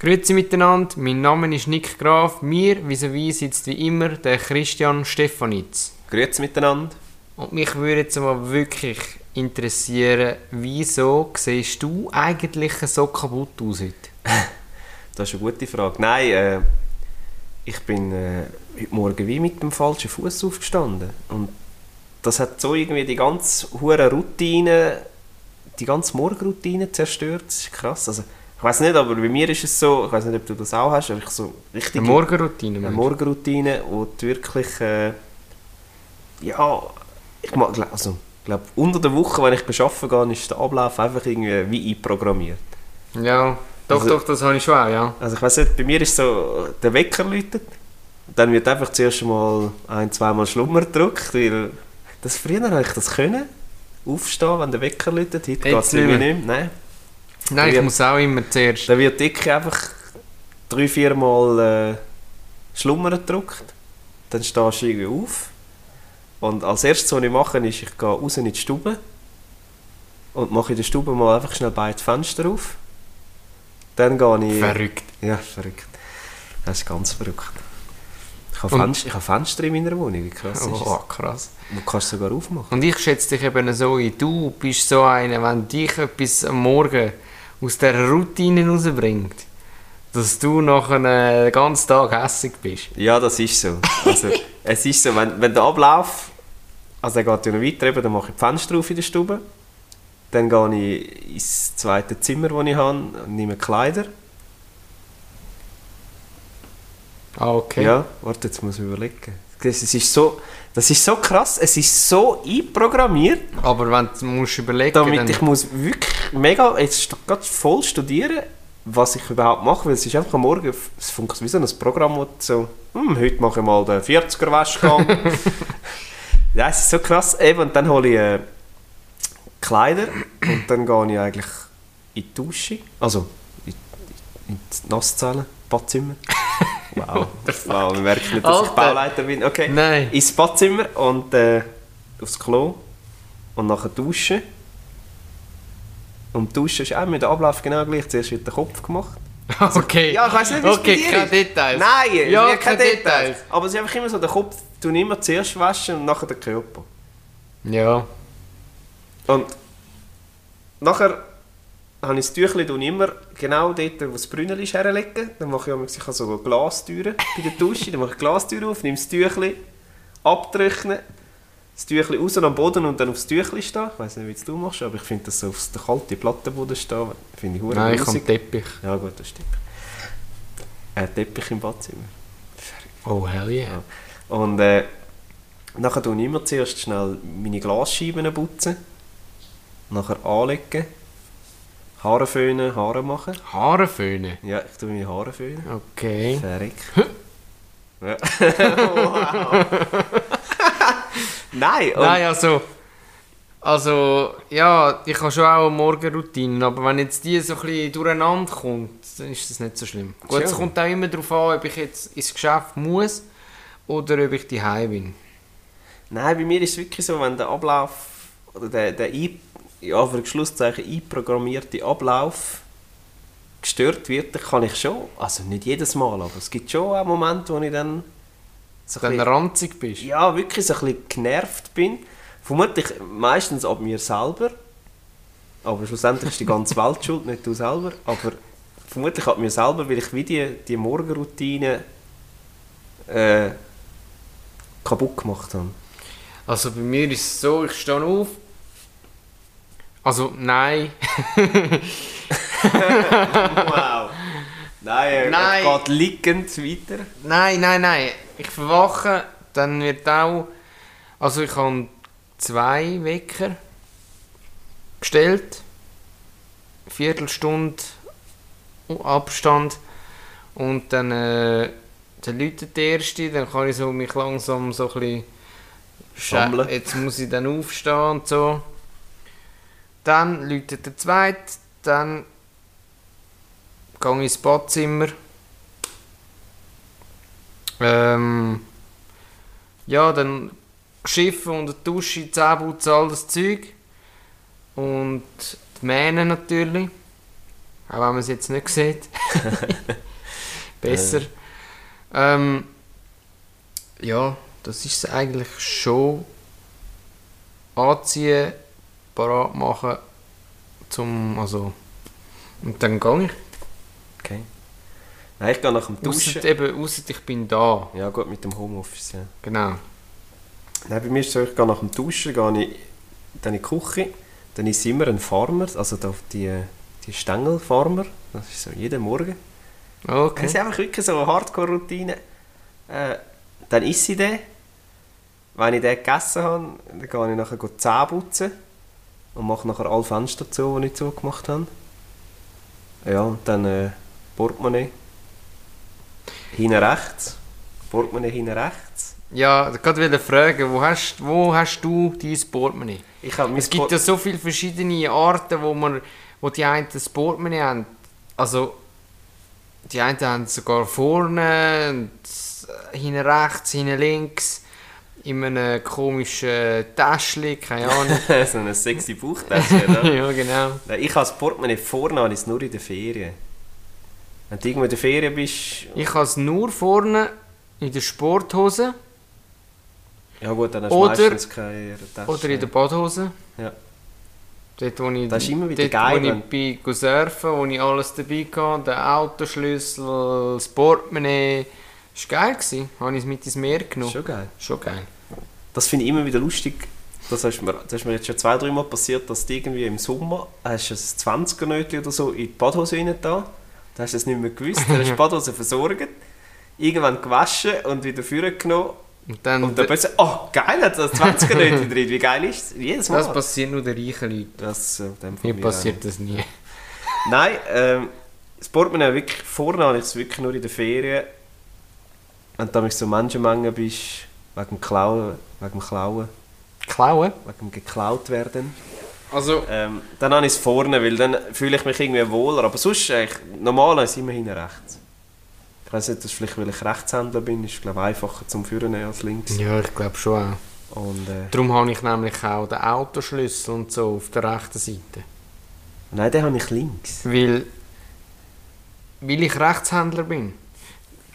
Grüezi miteinander, mein Name ist Nick Graf. Mir vis-à-vis sitzt wie immer der Christian Stefanitz. Grüezi miteinander. Und mich würde jetzt mal wirklich interessieren, wieso siehst du eigentlich so kaputt aus heute? Das ist eine gute Frage. Nein, äh, ich bin äh, heute Morgen wie mit dem falschen Fuß aufgestanden. Und das hat so irgendwie die ganze hure Routine, die ganze Morgenroutine zerstört. Das ist krass. Also, ich weiß nicht, aber bei mir ist es so, ich weiß nicht, ob du das auch hast, aber ich so richtig... Eine Morgenroutine, Eine Morgenroutine, wo du wirklich, äh, ja, ich mag, also, ich glaube, unter der Woche, wenn ich beschaffen gehe, ist der Ablauf einfach irgendwie wie einprogrammiert. Ja, doch, Also- doch, das habe ich schon auch, ja. Also ich weiß nicht, bei mir ist so, der Wecker läutet, dann wird einfach zuerst mal ein, zweimal Schlummer gedrückt, weil das früher habe ich das können, aufstehen, wenn der Wecker läutet, heute geht es nicht mehr. nicht mehr. Nein. Nein, ich muss auch immer zuerst... Dann wird dicke einfach drei, vier Mal äh, Schlummer gedrückt, dann stehst du irgendwie auf und als erstes, was ich mache, ist, ich gehe raus in die Stube und mache in der Stube mal einfach schnell beide Fenster auf. Dann gehe ich... Verrückt. Ja, verrückt. Das ist ganz verrückt. Ich habe, Fenster, ich habe Fenster in meiner Wohnung, wie krass ist Oh, krass. es? Du kannst sogar aufmachen. Und ich schätze dich eben so ein. Du bist so einer, wenn dich etwas am Morgen aus dieser Routine rausbringt, dass du nach einem den ganzen Tag hässig bist. Ja, das ist so. Also, es ist so, wenn, wenn der Ablauf, also er geht ja noch weiter, eben, dann mache ich die Fenster auf in der Stube, dann gehe ich ins zweite Zimmer, das ich habe, und nehme Kleider. Ah, okay. Ja, warte, jetzt muss ich überlegen. Das ist so, das ist so krass, es ist so einprogrammiert, Aber wenn du musst überlegen damit dann, ich muss wirklich mega, jetzt gerade voll studieren, was ich überhaupt mache, weil es ist einfach am Morgen, es funktioniert wie so ein Programm, wo so, hm, heute mache ich mal den 40er Waschgang. ja, es ist so krass, eben, und dann hole ich äh, Kleider und dann gehe ich eigentlich in die Dusche, also in, in die Nasszelle, Badzimmer. Wow, wow, wir merken nicht, dass ich Alter. Bauleiter bin. Okay, Nein. ins Badzimmer und äh, aufs Klo und nachher duschen. Und duschen ist auch mit dem Ablauf genau gleich. Zuerst wird der Kopf gemacht. okay. Ja, ich weiß nicht, wie es Okay, bei dir keine. Details. Nein, Ja, ja, keine keine Details. Details. Aber es ist einfach immer so, der Kopf tun immer zuerst waschen und nachher den Körper. Ja. Und nachher habe ich das Tüchlein immer genau dort, wo das Brünneli ist, herlegen. Dann mache ich, auch- ich habe so Glastüren bei der Dusche. Dann mache ich die Glastüre auf, nehme das Tüchlein, abtrocknen, das Tüchlein raus am Boden und dann aufs Tüchlein stehen. Ich weiß nicht, wie du machst, aber ich finde das so auf der kalten Plattenboden stehen, finde ich Nein, ich habe Teppich. Ja gut, das stimmt. Ein Teppich im Badzimmer. Oh, hell yeah. Und äh, nachher tue ich immer zuerst schnell meine Glasscheiben putzen. Nachher anlegen. Haare föhnen, Haare machen. Haare föhnen. Ja, ich tue meine Haare föhnen. Okay. Verrückt. ja. wow. Nein, Nein, also... Also, ja, ich habe schon auch eine Morgenroutine, aber wenn jetzt die so ein bisschen durcheinander kommt, dann ist das nicht so schlimm. Gut, es kommt auch immer darauf an, ob ich jetzt ins Geschäft muss oder ob ich daheim bin. Nein, bei mir ist es wirklich so, wenn der Ablauf oder der, der ja, für Schlusszeichen einprogrammierte Ablauf gestört wird, dann kann ich schon, also nicht jedes Mal, aber es gibt schon auch Momente, wo ich dann so du bisschen- ranzig bist. ja, wirklich so ein bisschen genervt bin. Vermutlich meistens ab mir selber. Aber schlussendlich ist die ganze Welt schuld, nicht du selber. Aber vermutlich ab mir selber, weil ich wie die, die Morgenroutine äh, kaputt gemacht habe. Also bei mir ist es so, ich stehe auf. Also nein. wow! Nein, Nein. er geht liegend weiter. nein, nein, nein. Ich verwache, dann wird auch. Also ich habe zwei Wecker gestellt. Viertelstunde Abstand. Und dann, äh, dann läutet der erste, dann kann ich so mich langsam so ein bisschen Sammeln. Jetzt muss ich dann aufstehen und so. Dann läutet der zweite, dann gehe ich ins Badzimmer. Ähm, ja, dann Schiffe und Dusche, Zähneputzen, all das Zeug. Und die Mähne natürlich. Auch wenn man es jetzt nicht sieht. Besser. Ähm, ja, das ist es eigentlich schon. Anziehen, parat machen, zum, also, und dann gehe ich. Okay. Nein, ich gehe nach dem Duschen. Ausser, eben, ausser ich bin da. Ja gut, mit dem Homeoffice, ja. Genau. Nein, bei mir ist es so, ich gehe nach dem Duschen, gehe ich dann in die Küche, dann ist immer ein Farmer, also die, die Stängelfarmer, das ist so jeden Morgen. Das Okay. ist einfach wirklich so eine Hardcore-Routine. Äh, dann esse ich den. Wenn ich den gegessen habe, dann gehe ich nachher Zähne putzen und mache nachher alle Fenster zu, die ich zugemacht habe. Ja, und dann äh, Portemonnaie. Hinten rechts. Portemonnaie hinten rechts. Ja, ich wollte fragen, wo hast, wo hast du dein Portemonnaie? Ich mein Es gibt ja so viele verschiedene Arten, wo, man, wo die einen das Portemonnaie haben. Also, die einen haben sogar vorne, und hinten rechts, hinten links, in einem komischen Täschchen, keine Ahnung. so eine sexy Bauchtasche, oder? ja, genau. Ich habe das Portemonnaie vorne, habe ich es nur in der Ferien. Wenn du irgendwo in der Ferien bist... Ich habe es nur vorne in der Sporthose Ja gut, dann hast du Oder- meistens keine Tasche. oder in der Badhose. Ja. Dort, wo ich, Das ist immer wieder dort, geil, wo ich bin surfen, wo ich alles dabei hatte, den Autoschlüssel, das Portemonnaie. Das war geil. gewesen. Habe ich es mit ins Meer genommen. Schon geil. Schon geil. Das finde ich immer wieder lustig. Das ist, mir, das ist mir jetzt schon zwei, drei Mal passiert, dass du irgendwie im Sommer hast du ein 20er Nötchen oder so in die Badhose rein da. Da hast du es nicht mehr gewusst. Dann hast du die Badhose versorgt, irgendwann gewaschen und wieder vorgenommen. Und dann, Und dann plötzlich, oh geil, hat das 20er Nötchen drin. Wie geil ist es? Jedes Mal. das passiert nur den reichen Leuten. Das, äh, Mir mir passiert das nie. Nein, ähm, das Portemonnaie wirklich, vorne habe ich es wirklich nur in der Ferien. Und da ich so Menschenmengen bist, wegen dem Klauen, wegen dem Klauen, Klauen? wegen dem geklaut werden. Also, Ähm, dann habe ich es vorne, weil dann fühle ich mich irgendwie wohler. Aber sonst, eigentlich, normal ist es immer hinten rechts. Ich weiß nicht, dass vielleicht, weil ich Rechtshändler bin, ist es glaube ich, einfacher zum Führen als links. ja, ich glaube schon auch. Und, äh, Darum habe ich nämlich auch den Autoschlüssel und so auf der rechten Seite. nein, den habe ich links. Weil, weil ich Rechtshändler bin,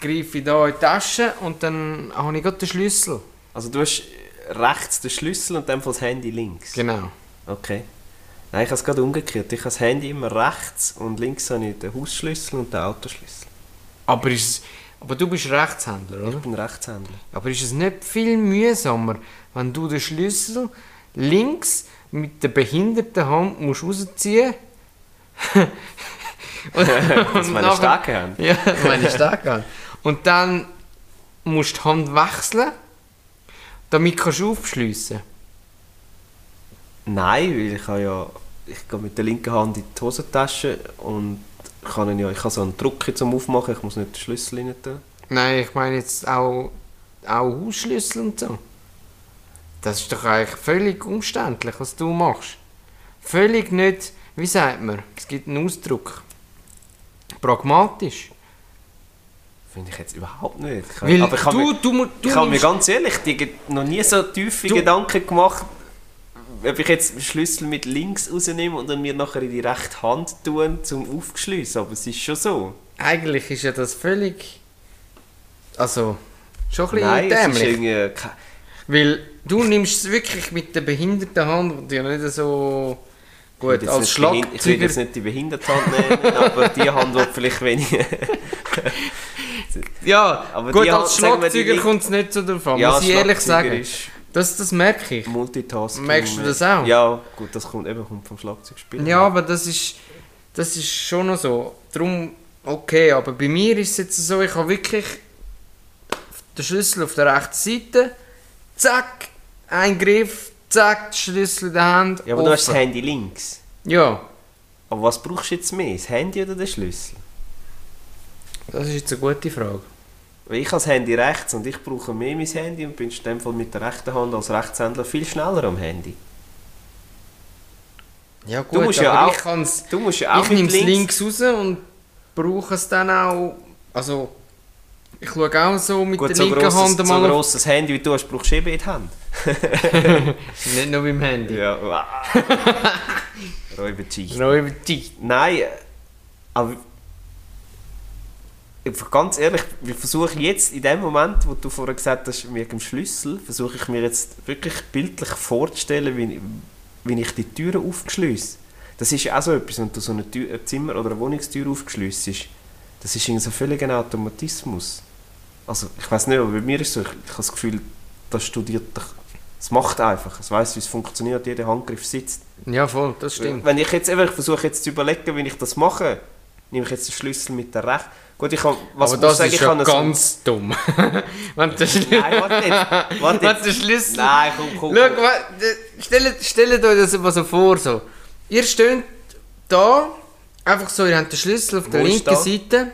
greife ich da in die Tasche und dann habe ich gerade den Schlüssel. Also du hast rechts den Schlüssel und dann das Handy links. Genau. Okay. Nein, ich habe es gerade umgekehrt. Ich habe das Handy immer rechts und links habe ich den Hausschlüssel und den Autoschlüssel. Aber, ist aber du bist Rechtshändler, oder? Ich bin Rechtshändler. Aber ist es nicht viel mühsamer, wenn du den Schlüssel links mit der behinderten Hand musst rausziehen und, Das meine starke Hand. Ja, meine starke Hand. Und dann musst du die Hand wechseln, damit kannst du aufschliessen. Nein, weil ich habe ja... Ich gehe mit der linken Hand in die Hosentasche und kann ja, ich habe so einen Druck zum Aufmachen, ich muss nicht den Schlüssel rein tun. Nein, ich meine jetzt auch, auch Hausschlüssel und so. Das ist doch eigentlich völlig umständlich, was du machst. Völlig nicht, wie sagt man, es gibt einen Ausdruck. Pragmatisch. Finde ich jetzt überhaupt nicht. Ich, Weil aber ich habe du, mir, du, ich habe mir ganz ehrlich die, noch nie so tiefe Du- Gedanken gemacht, ob ich jetzt den Schlüssel mit links rausnehme und dann mir nachher in die rechte Hand tun, zum aufzuschliessen. Aber es ist schon so. Eigentlich ist ja das völlig. Also, schon ein bisschen Nein, dämlich. Weil du nimmst es wirklich mit der behinderten Hand, die ja nicht so gut als behin- Ich will Schlagzeuger. jetzt nicht die Behinderthand nennen, aber die Hand wird vielleicht weniger... Ja, Aber gut, die als die Schlagzeuger kommt es nicht so davon, muss ich ehrlich Schlagzeuger sagen. ist Das, das merke ich. Multitasking. Merkst du das auch? Ja, gut, das kommt eben kommt vom Schlagzeugspielen. Ja, aber das ist, das ist schon noch so. Darum, okay, aber bei mir ist es jetzt so, ich habe wirklich den Schlüssel auf der rechten Seite, zack, ein Griff, zack, Schlüssel in der Hand. Ja, aber du hast das offen. Handy links. Ja, Aber was brauchst du jetzt mehr? Das Handy oder den Schlüssel? das ist jetzt eine gute Frage. Weil ich habe das Handy rechts und ich brauche mehr mein Handy und bin in dem Fall mit der rechten Hand als Rechtshändler viel schneller am Handy. Ja gut, Du musst ja aber auch- ich kann's, Du musst ja auch ich nehme es links raus und brauche es dann auch, also ich schaue auch so mit Gut, der so linken grosses, Hand so mal auf, grosses Handy wie du hast, brauchst du eben in die Hand. nicht nur beim Handy. Ja, wow. Über die. Nein, äh, Aber ganz ehrlich, wir versuchen jetzt in dem Moment, wo du vorher gesagt hast, mit dem Schlüssel, versuche ich mir jetzt wirklich bildlich vorzustellen, wie, wie ich die Türen aufschließe. Das ist ja auch so etwas, wenn du so eine, Tür, ein Zimmer oder eine Wohnungstür aufschliessest. Das ist irgendwie so völlig ein Automatismus. Also ich weiß nicht, aber bei mir ist es so, ich, ich habe das Gefühl, das studiert es macht einfach, es weiß, wie es funktioniert, jeder Handgriff sitzt. Ja, voll, das stimmt. Wenn ich jetzt einfach versuche jetzt zu überlegen, wie ich das mache, nehme ich jetzt den Schlüssel mit der rechten. Gut, ich kann, was Aber das sagen, ist ich ja kann so- ganz dumm. wenn der Schlüssel... Nein, warte jetzt, warte jetzt. der Schlüssel... Nein, komm, komm. Schau, komm. stellt, stellt euch das mal so vor, so. Ihr steht da, einfach so, ihr habt den Schlüssel auf der Wo ist linken da? Seite.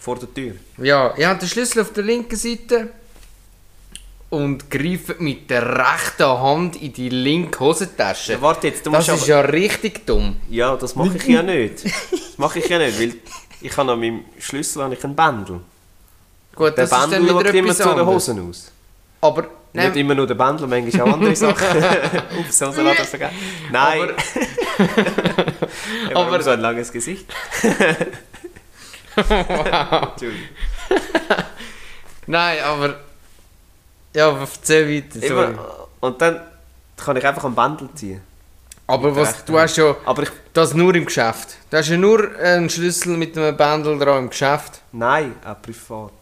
Vor der Tür. Ja, ihr habt den Schlüssel auf der linken Seite und greift mit der rechten Hand in die linke Hosentasche. Ja, warte jetzt, du das musst ist aber... ja richtig dumm. Ja, das mache ich ja nicht. Das mache ich ja nicht, weil ich habe an meinem Schlüssel habe ich einen Bändel. Gut, Der das ist dann Bändel wieder schaut immer zu den. Hosen aus. Aber, Nicht nein, immer nur der Bändel, manchmal auch andere Sachen. Ups, sonst hat das vergessen. Nein. Aber- aber- so ein langes Gesicht. Entschuldigung. nein, aber... Ja, aber erzähl weiter. Immer, und dann kann ich einfach am Bändel ziehen. Aber was, du hast ja Aber ich... das nur im Geschäft. Du hast ja nur einen Schlüssel mit einem Bändel dran im Geschäft. Nein, auch privat.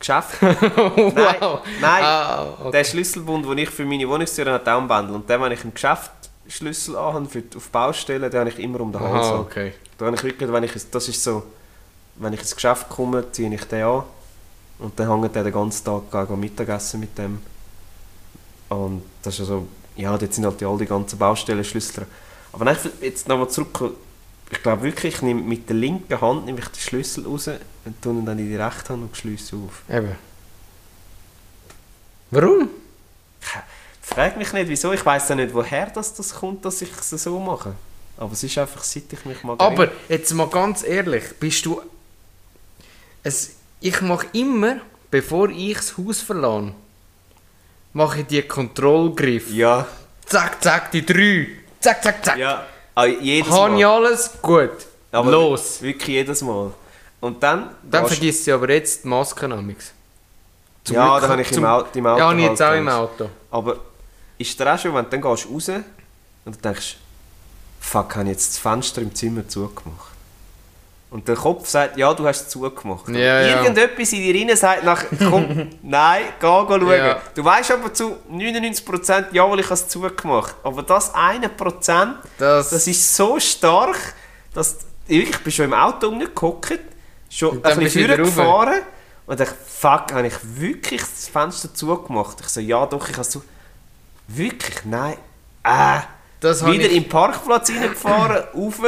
Geschäft. wow. Nein. Ah, okay. Der Schlüsselbund, den ich für meine Wohnungstür habe, auch einen Bändel. Und den, wenn ich im Geschäft Schlüssel anhabe, für auf Baustellen, den habe ich immer um den Hals. An. okay. Da habe ich wirklich, wenn ich, das ist so, wenn ich ins Geschäft komme, ziehe ich den an und dann hängt der den ganzen Tag gehe ich Mittagessen mit dem. Und das ist also, ja, dort sind halt die, all die ganzen Baustellen-Schlüssel dran. Aber nein, jetzt nochmal zurück, ich glaube wirklich, ich nehme mit der linken Hand nehme ich den Schlüssel raus und tue ihn dann in die rechte Hand und schließe auf. Eben. Warum? Frag mich nicht, wieso, ich weiß ja nicht, woher das, das kommt, dass ich es so mache. Aber es ist einfach, seit ich mich mal Aber jetzt mal ganz ehrlich, bist du. Es, ich mache immer, bevor ich das Haus verlasse, mache ich die Kontrollgriff. Ja, Zack, zack, die drei. Zack, zack, zack. ja, ah, jedes Habe ich Mal. alles? Gut. Aber Los. Wirklich jedes Mal. Und dann... Dann gehst- vergisst du aber jetzt die Maske namens. Ja, da habe ich im Auto, im Auto Ja, habe ich jetzt auch halt im Angst. Auto. Aber ist dir auch schon, wenn du dann gehst raus und du denkst, fuck, habe ich jetzt das Fenster im Zimmer zugemacht? Und der Kopf sagt, ja, du hast es zugemacht. Ja, ja. Irgendetwas in dir rein sagt nach, komm, nein, geh, geh schauen. Ja. Du weißt aber zu 99% jawohl, ich habe es zugemacht. Aber das eine Prozent, Das, das ist so stark, dass ich bin schon im Auto rumgehockt, schon Und ein bisschen gefahren und dachte, fuck, habe ich wirklich das Fenster zugemacht? Ich so, ja doch, ich habe so, wirklich, nein, äh, das wieder ich, im Parkplatz reingefahren, rauf,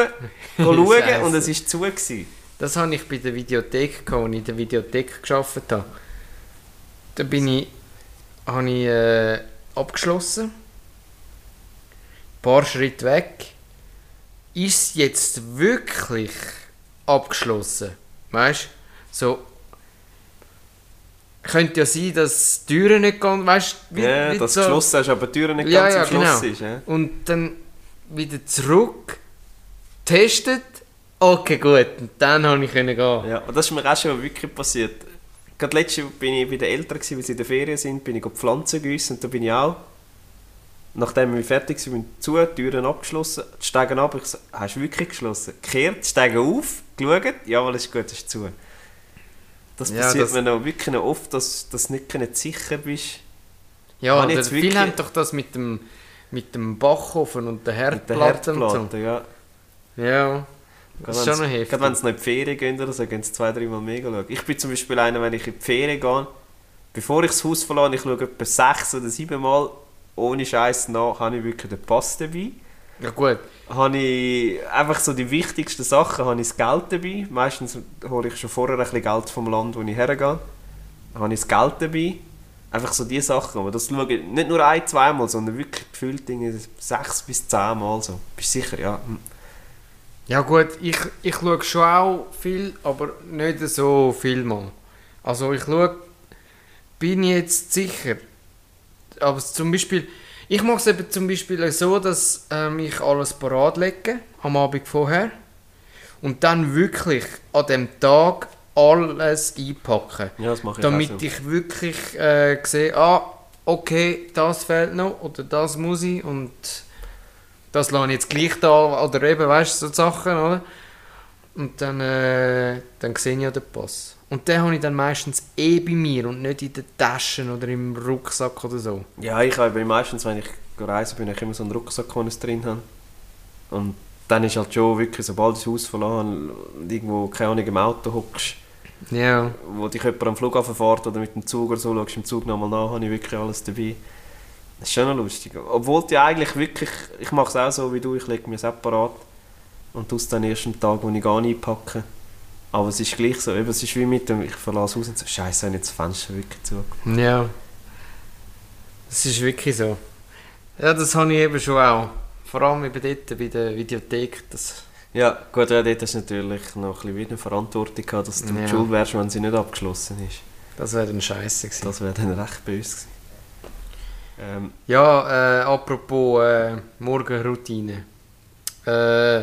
schauen und es war zu. Gewesen. das habe ich bei der Videothek gehabt, als ich in der Videothek gearbeitet habe. Da bin ich, habe ich äh, abgeschlossen. Ein paar Schritte weg. Ist jetzt wirklich abgeschlossen? Weißt du? So. Könnte ja sein, dass die Türen nicht gehen, weißt du? Ja, dass so- du geschlossen hast, aber die Tür nicht Ja, ganz ja, im Schloss genau. ist. Ja? Und dann wieder zurück, testet, okay gut, und dann konnte ich gehen. Ja, und das ist mir auch schon wirklich passiert. Gerade letztes Jahr bin ich bei den Eltern, gewesen, weil sie in der Ferien sind, bin ich auf Pflanzen gießen und da bin ich auch, nachdem wir fertig waren, zu, die Türen abgeschlossen, die Steigen ab, ich so, hast du wirklich geschlossen? Gekehrt, Steigen auf, geschaut, jawohl, ist gut, ist zu. Das Ja, passiert das- mir noch wirklich noch oft, dass, du nicht sicher bist. Ja, Habe oder viele haben doch das mit dem, mit dem Backofen und der Mit der Herdplatte und Herdplatte, ja. Ja, das ist schon noch Gerade heftig. wenn sie noch in die Ferien gehen oder so, gehen sie zwei, dreimal mega schauen. Ich bin zum Beispiel einer, wenn ich in die Ferien gehe, bevor ich das Haus verlasse, ich schaue etwa sechs oder sieben Mal ohne Scheiß nach, habe ich wirklich den Pass dabei. Ja gut, Habe ich einfach so die wichtigsten Sachen, habe ich das Geld dabei. Meistens hole ich schon vorher ein bisschen Geld vom Land, wo ich hergehe. Habe ich das Geld dabei. Einfach so diese Sachen. Aber das schaue ich nicht nur ein, zweimal, sondern wirklich gefühlt sechs bis zehn Mal so. Bist du sicher? Ja. Hm. ja gut, ich, ich schaue schon auch viel, aber nicht so viel mal. Also ich schaue, bin ich jetzt sicher. Aber zum Beispiel, ich mache es eben zum Beispiel so, dass ähm, ich alles parat lege, am Abend vorher. und dann wirklich an dem Tag alles einpacken. Ja, das mache ich Damit auch so. ich wirklich äh, sehe, ah, okay, das fehlt noch oder das muss ich und das lasse ich jetzt gleich da oder eben, weißt du, so Sachen, oder? Und dann, äh, dann sehe ich ja den Pass. Und den habe ich dann meistens eh bei mir und nicht in den Taschen oder im Rucksack oder so. Ja, ich habe meistens, wenn ich reise, bin ich immer so einen Rucksack, den ich drin habe. Und dann ist halt schon wirklich, sobald ich das Haus verlassen und irgendwo, keine Ahnung, im Auto hockst, Ja, wo dich jemand am Flughafen fährt oder mit dem Zug oder so, schaust im Zug nochmal nach, habe ich wirklich alles dabei. Das ist schon noch lustig. Obwohl die eigentlich wirklich, ich mache es auch so wie du, ich lege mir separat und tue es dann erst am Tag, wo ich gar nicht einpacke. Aber es ist gleich so, eben, es ist wie mit dem, ich verlasse Haus und so, scheiße, habe ich jetzt das Fenster wirklich zu. ja. Das ist wirklich so. Ja, das habe ich eben schon auch. Vor allem eben dort bei der Videothek. Das, Ja, gut, ja, dort hast du natürlich noch ein bisschen wieder eine Verantwortung gehabt, dass du ja. schuld wärst, wenn sie nicht abgeschlossen ist. das wäre dann scheiße gewesen. Das wäre dann recht böse gewesen. Ähm, Ja, äh, apropos äh, Morgenroutine. Äh,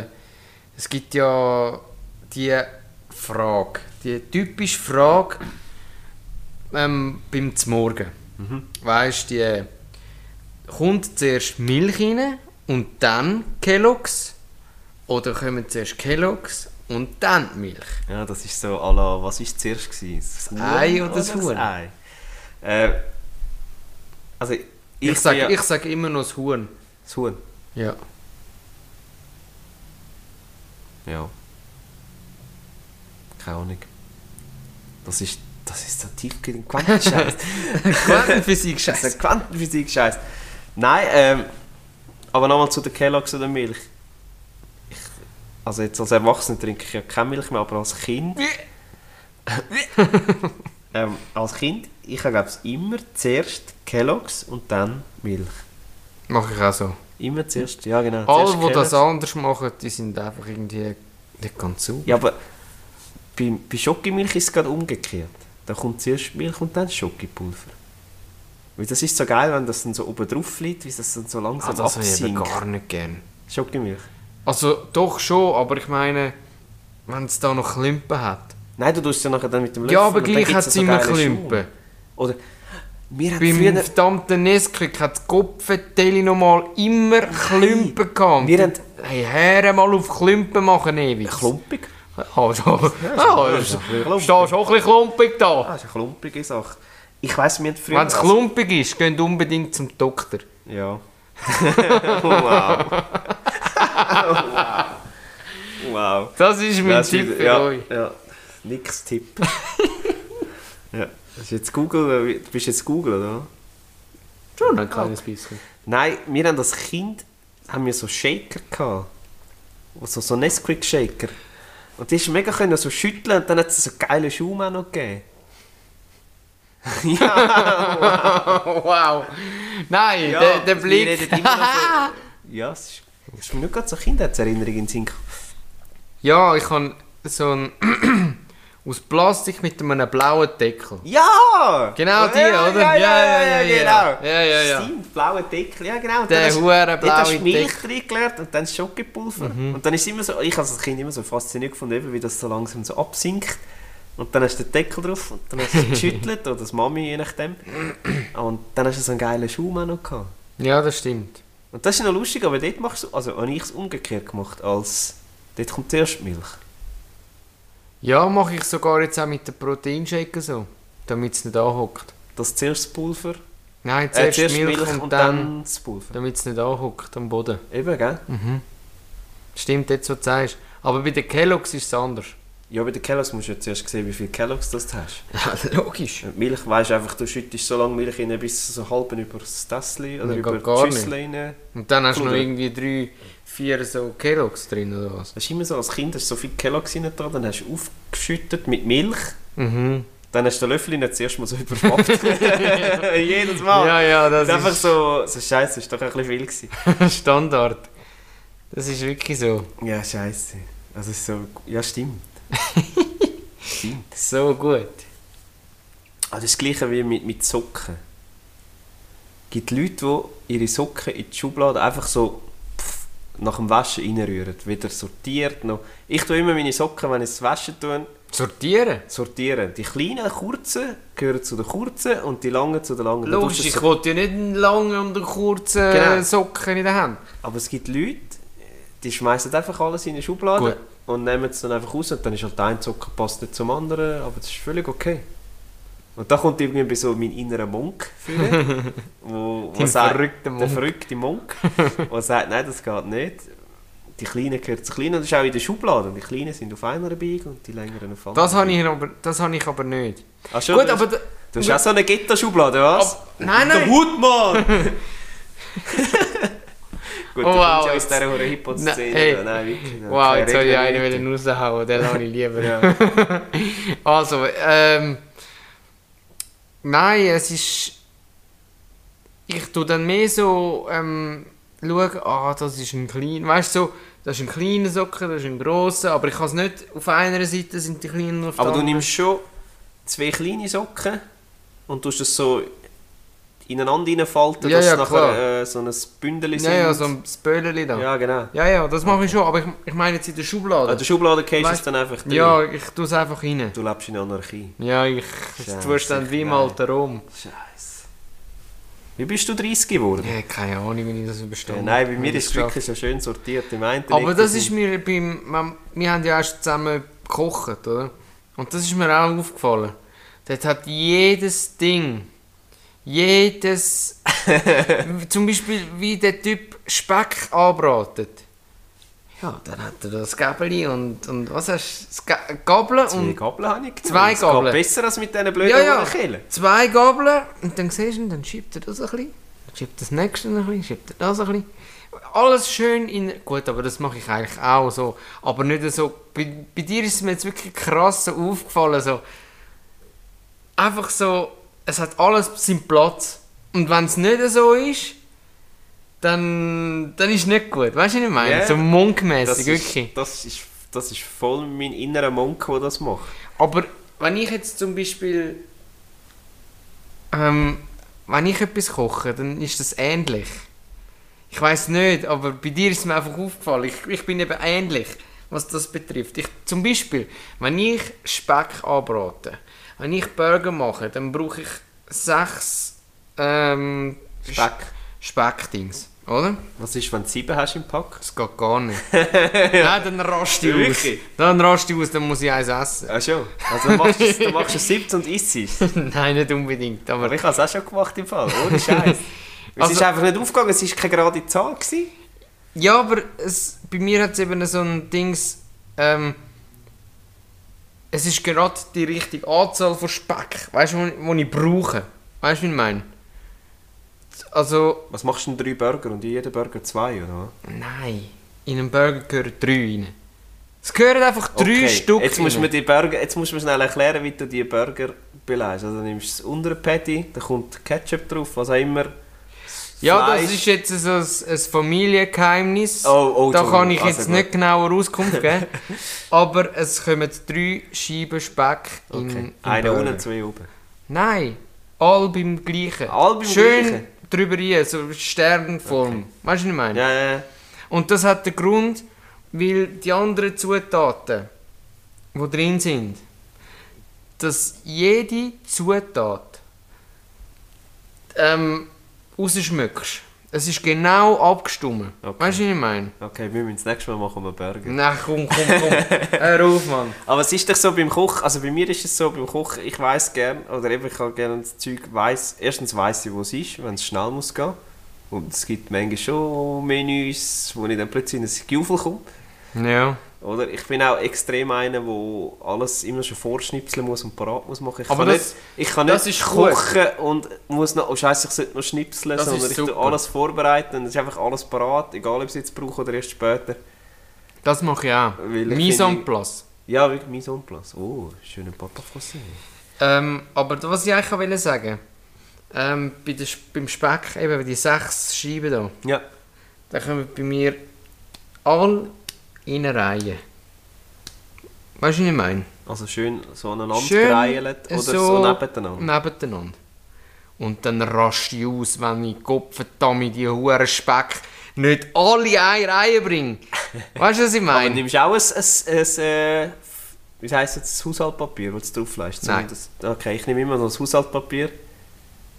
es gibt ja die Frage, die typische Frage ähm, beim Zmorgen. mhm. Weißt du, die kommt zuerst Milch rein und dann Kelloggs? Oder kommen zuerst Kelloggs und dann Milch? Ja, das ist so à la, was war zuerst? Gewesen? Das Huhn Ei oder das Huhn? Ei? Äh, also, ich, Ich, sage ja, ich sag immer noch das Huhn. das Huhn. Ja. Ja. Keine Ahnung. Das ist, das ist so tiefgehend Quantenscheiß. Quantenphysik, das scheiße. ist Quantenphysik Scheiß. Nein, ähm, aber nochmal zu den Kelloggs oder Milch. Ich, also jetzt als Erwachsener trinke ich ja keine Milch mehr, aber als Kind. ähm, als Kind, ich habe glaube immer zuerst Kelloggs und dann Milch. Mache ich auch so. Immer zuerst, ja genau. Alle, die das anders machen, die sind einfach irgendwie nicht ganz sauber. Ja, aber bei, bei Schokimilch ist es gerade umgekehrt. Da kommt zuerst Milch und dann Schokipulver. Weil das ist so geil, wenn das dann so oben drauf liegt, wie das dann so langsam Ah, das absinkt. gar nicht gern. Schokimilch. Also doch schon, aber ich meine, wenn es da noch Klümpen hat. Nein, du tust es ja nachher dann mit dem Löffel. Ja, aber gleich hat es so immer. Schaum. Oder wir haben Beim früher... verdammten Nesquik hat das Kopfenteli noch mal immer Klümpen gehabt. Wir haben- Hey, Herren mal auf Klümpen machen ewig. Klumpig. Ah, so. Ja, Ah, ist ist- bisschen klumpig. Stehst auch ein bisschen klumpig da. Ah, das ist eine klumpige Sache. Ich weiss, haben früher... Wenn es klumpig ist, geht unbedingt zum Doktor. Ja. wow. wow. Das ist mein Das Tipp ist- für ja, euch. Ja, nix Tipp. ja, das ist jetzt Google, du bist jetzt Google, oder? Schon ein kleines bisschen. Nein, wir haben als Kind haben wir so Shaker gehabt. So, so Nesquik-Shaker. Und die du mega können so schütteln und dann hat es so geile Schaum auch noch gegeben. ja, wow. Nein, ja, der, der wir Blick. so, ja, es ist, es ist mir nicht gerade so Kindheitserinnerung in den Sinn ja, ich habe so ein aus Plastik mit einem blauen Deckel. Ja! Genau die, ja, oder? Ja, ja, ja, ja, genau. Ja, ja, ja. Stimmt, blaue Deckel, ja genau. Und Der hure blaue hast du Milch Deckel. drin gelernt und dann das Schokopulver. Und dann ist es immer so, ich habe als Kind immer so fasziniert gefunden, wie das so langsam so absinkt. Und dann hast du den Deckel drauf und dann hast du es geschüttelt, oder das Mami, je nachdem. Und dann hast du so einen geilen Schaum auch noch gehabt. Ja, das stimmt. Und das ist noch lustig, aber dort machst du, also habe ich es umgekehrt gemacht, als dort kommt zuerst Milch. Ja, mache ich sogar jetzt auch mit den Proteinshaker so, damit es nicht anhockt. Das zuerst das Pulver, Nein, äh, zuerst, zuerst Milch, und, dann, das Pulver. damit es nicht anhockt am Boden. Eben, gell? Stimmt, jetzt, was du sagst. Aber bei den Kelloggs ist es anders. Ja, bei den Kelloggs musst du ja zuerst sehen, wie viel Kelloggs das du hast. Ja, logisch. Und Milch, weisst du einfach, du schüttest so lange Milch rein, bis so halb über das Tässchen oder Ja, über die Schüssel rein. Und dann hast du noch irgendwie drei, vier so Kelloggs drin oder was? Das ist immer so, als Kind hast du so viel Kelloggs rein da, dann hast du aufgeschüttet mit Milch, Mhm. dann hast du den Löffel nicht zuerst mal so überschwappt. Jedes Mal. Ja, ja, Das das ist einfach so, so scheiße, ist doch ein bisschen viel gewesen. Standard. Das ist wirklich so. Ja, scheiße. Also ist so, ja stimmt. So gut. Ah, das das gleiche wie mit, mit Socken. Es gibt Leute, die ihre Socken in die Schublade einfach so pff, nach dem Waschen reinrühren. Wieder sortiert. Noch. Ich tue immer meine Socken, wenn ich es waschen tue, Sortieren? sortieren. Die kleinen, kurzen gehören zu den kurzen und die langen zu den langen. Logisch, ich so- wollte ja nicht einen langen und einen kurzen Genau. Socken in der Hand. Aber es gibt Leute, die schmeißen einfach alles in eine Schublade Gut. Und nehmen es dann einfach raus und dann ist halt ein Socken passt nicht zum anderen, aber das ist völlig okay. Und da kommt irgendwie so mein innerer Monk fühlen, wo, wo sagt, verrückter der Monk. verrückte Monk, der sagt, nein, das geht nicht. Die Kleinen gehören zu Kleinen und das ist auch in der Schublade. Und die Kleinen sind auf einer Biege und die längeren auf anderer Das habe ich, aber, das habe ich aber nicht. Ach schon, Gut, du, aber... hast, da- du hast auch so eine Ghetto-Schublade, was? Ab- Nein, Der nein! Hutmann! Gut, Oh, du wow, ja aus jetzt- dieser Hip-Hop-Szene. Hey. Nein, wirklich. Wow, jetzt habe ich einen raushauen, den lasse ich lieber. Ja. Also, ähm... Nein, es ist... Ich tue dann mehr so... Ähm, schauen, ah, das ist ein kleiner... Weißt du, so, das ist ein kleiner Socken, das ist ein grosser, aber ich kann es nicht... Auf einer Seite sind die kleinen auf der Aber du anderen. nimmst schon zwei kleine Socken und tust es so ineinander reinfalten, Ja, dass ja, es nachher klar. äh, so ein Bündel sind. Ja, ja, so ein Spölerli da. Ja, Ja, genau. ja, das mache ich schon, aber ich, ich meine jetzt in der Schublade. An der Schublade gehst es Weißt- dann einfach drin. ja, ich tue es einfach rein. Du lebst in Anarchie. Ja, ich Scheisse, Zustand wie im nein. alten Rom. Scheiße. Wie bist du 30 geworden? Ja, keine Ahnung, wie ich das Ja, überstehe. nein, bei mir ist es ich wirklich so schön sortiert. Im einen Aber das es ist mir beim... Wir haben ja erst zusammen gekocht, oder? Und das ist mir auch aufgefallen. Dort hat jedes Ding, jedes... zum Beispiel, wie der Typ Speck anbratet. Ja, dann hat er das Gabeli und, und was hast du? Das Ga- Gabeln Zwei und Gabeln habe ich genommen. Zwei Gabeln. geht besser als mit diesen blöden Ja, ja. Zwei Gabeln und dann siehst du, ihn, dann schiebt er das ein bisschen, dann schiebt das nächste ein bisschen, schiebt er das ein bisschen. Alles schön in... Gut, aber das mache ich eigentlich auch so. Aber nicht so... Bei, bei dir ist es mir jetzt wirklich krass so aufgefallen, so... Einfach so... Es hat alles seinen Platz. Und wenn es nicht so ist, dann, dann ist es nicht gut. Weißt du, was ich meine? Ja, so munkmäßig, ist, wirklich. das, ist, das ist voll mein innerer Monk, der das macht. Aber wenn ich jetzt zum Beispiel. Ähm, wenn ich etwas koche, dann ist das ähnlich. Ich weiß nicht, aber bei dir ist es mir einfach aufgefallen. Ich, ich bin eben ähnlich, was das betrifft. Ich, zum Beispiel, wenn ich Speck anbrate, wenn ich Burger mache, dann brauche ich sechs ähm, Speck. Speckdings, oder? Was ist, wenn du sieben hast im Pack? Das geht gar nicht. Nein, dann rast ich aus. Dann rast ich aus, dann muss ich eins essen. Ah schon. Also du machst, es- du machst es 17 und isst es. Nein, nicht unbedingt. Aber Aber ich habe es auch schon gemacht im Fall. Ohne Scheiß. Es Also- ist einfach nicht aufgegangen, es war keine gerade Zahl. Gewesen. Ja, aber es, bei mir hat es eben so ein Dings. Ähm, es ist gerade die richtige Anzahl von Speck, weißt du, wo, wo ich brauche. Weißt du, wie ich meine? Also, Was machst du denn drei Burger und in jedem Burger zwei, oder? nein. In einem Burger gehören drei rein. Es gehören einfach drei Okay, Stück Jetzt musst, rein. mir die Burger, jetzt musst du mir schnell erklären, wie du die Burger belegst. Also du nimmst das untere Patty, da kommt Ketchup drauf, was auch immer. Ja, Fleisch. das ist jetzt so ein, ein Familiengeheimnis. Oh, oh, da kann ich jetzt Also nicht genauer Auskunft geben. Aber es kommen drei Scheiben Speck in, Okay. im Eine unten zwei oben. Nein, all beim gleichen. All beim Schön Gleichen? drüber rein, so Sternform. Weißt du, was ich meine? Ja, ja, ja. Und das hat den Grund, weil die anderen Zutaten, die drin sind, dass jede Zutat ähm, rausschmückst. Es ist genau abgestimmt. Okay. Weißt du, was ich meine? Okay, wir müssen das nächste Mal machen wir Burger. Nein, komm, komm, komm. Hör auf, Mann. Aber es ist doch so beim Kochen, also bei mir ist es so beim Kochen, ich weiß gern, oder eben ich habe gerne das Zeug, weiss, erstens weiss ich, wo es ist, wenn es schnell muss gehen. Und es gibt manchmal schon Menüs, wo ich dann plötzlich in ein Geufel komme. Ja. Oder? Ich bin auch extrem einer, der alles immer schon vorschnipseln muss und parat muss machen. Ich Aber kann das- nicht, ich kann das nicht ist gut. kochen und muss noch, oh Scheiße, ich sollte noch schnipseln, Das sondern ich tue alles vorbereiten und es ist einfach alles parat, egal ob ich es jetzt brauche oder erst später. Das mache ich auch. Mise en place. Ja, wirklich Mise en place. Oh, schöner Papa Fossé. Ähm, aber was ich eigentlich auch wollte sagen, ähm, bei der, beim Speck, eben die sechs Scheiben da, Ja. da kommen bei mir alle in eine Reihe. Weißt du, was ich meine? Also schön so aneinander Schön, gereilt oder so, so nebeneinander. Nebeneinander. Und dann rast ich aus, wenn ich Kopf damit die Huren Speck nicht alle Eier reinbringen. Weißt du, was ich Aber meine? nimmst du auch ein, ein, ein, äh, wie heisst das, das Haushaltpapier, das du drauflegst? Nein. Das, okay, ich nehme immer noch das Haushaltpapier,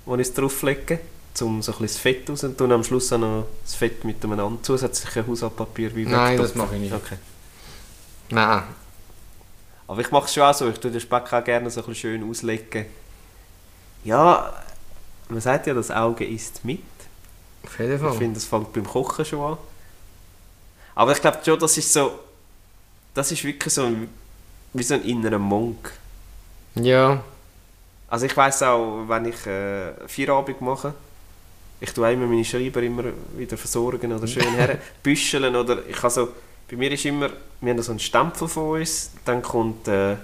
das ich drauflege, um so ein bisschen das Fett raus und dann am Schluss auch noch das Fett mit einem zusätzlichen Haushaltpapier wie Nein, das mache ich nicht. Okay. Nein. Aber ich mache es schon auch so, ich tue den Speck auch gerne so ein bisschen schön auslegen. Ja, man sagt ja, das Auge isst mit. Auf jeden Ich Fall. finde, das fängt beim Kochen schon an. Aber ich glaube schon, das ist so, das ist wirklich so ein, wie so ein innerer Monk. Ja. Also ich weiß auch, wenn ich äh, Feierabend mache, ich tue immer meine Schreiber immer wieder versorgen oder schön her, büscheln oder ich also, bei mir ist immer, wir haben so einen Stempel von uns, dann kommt äh,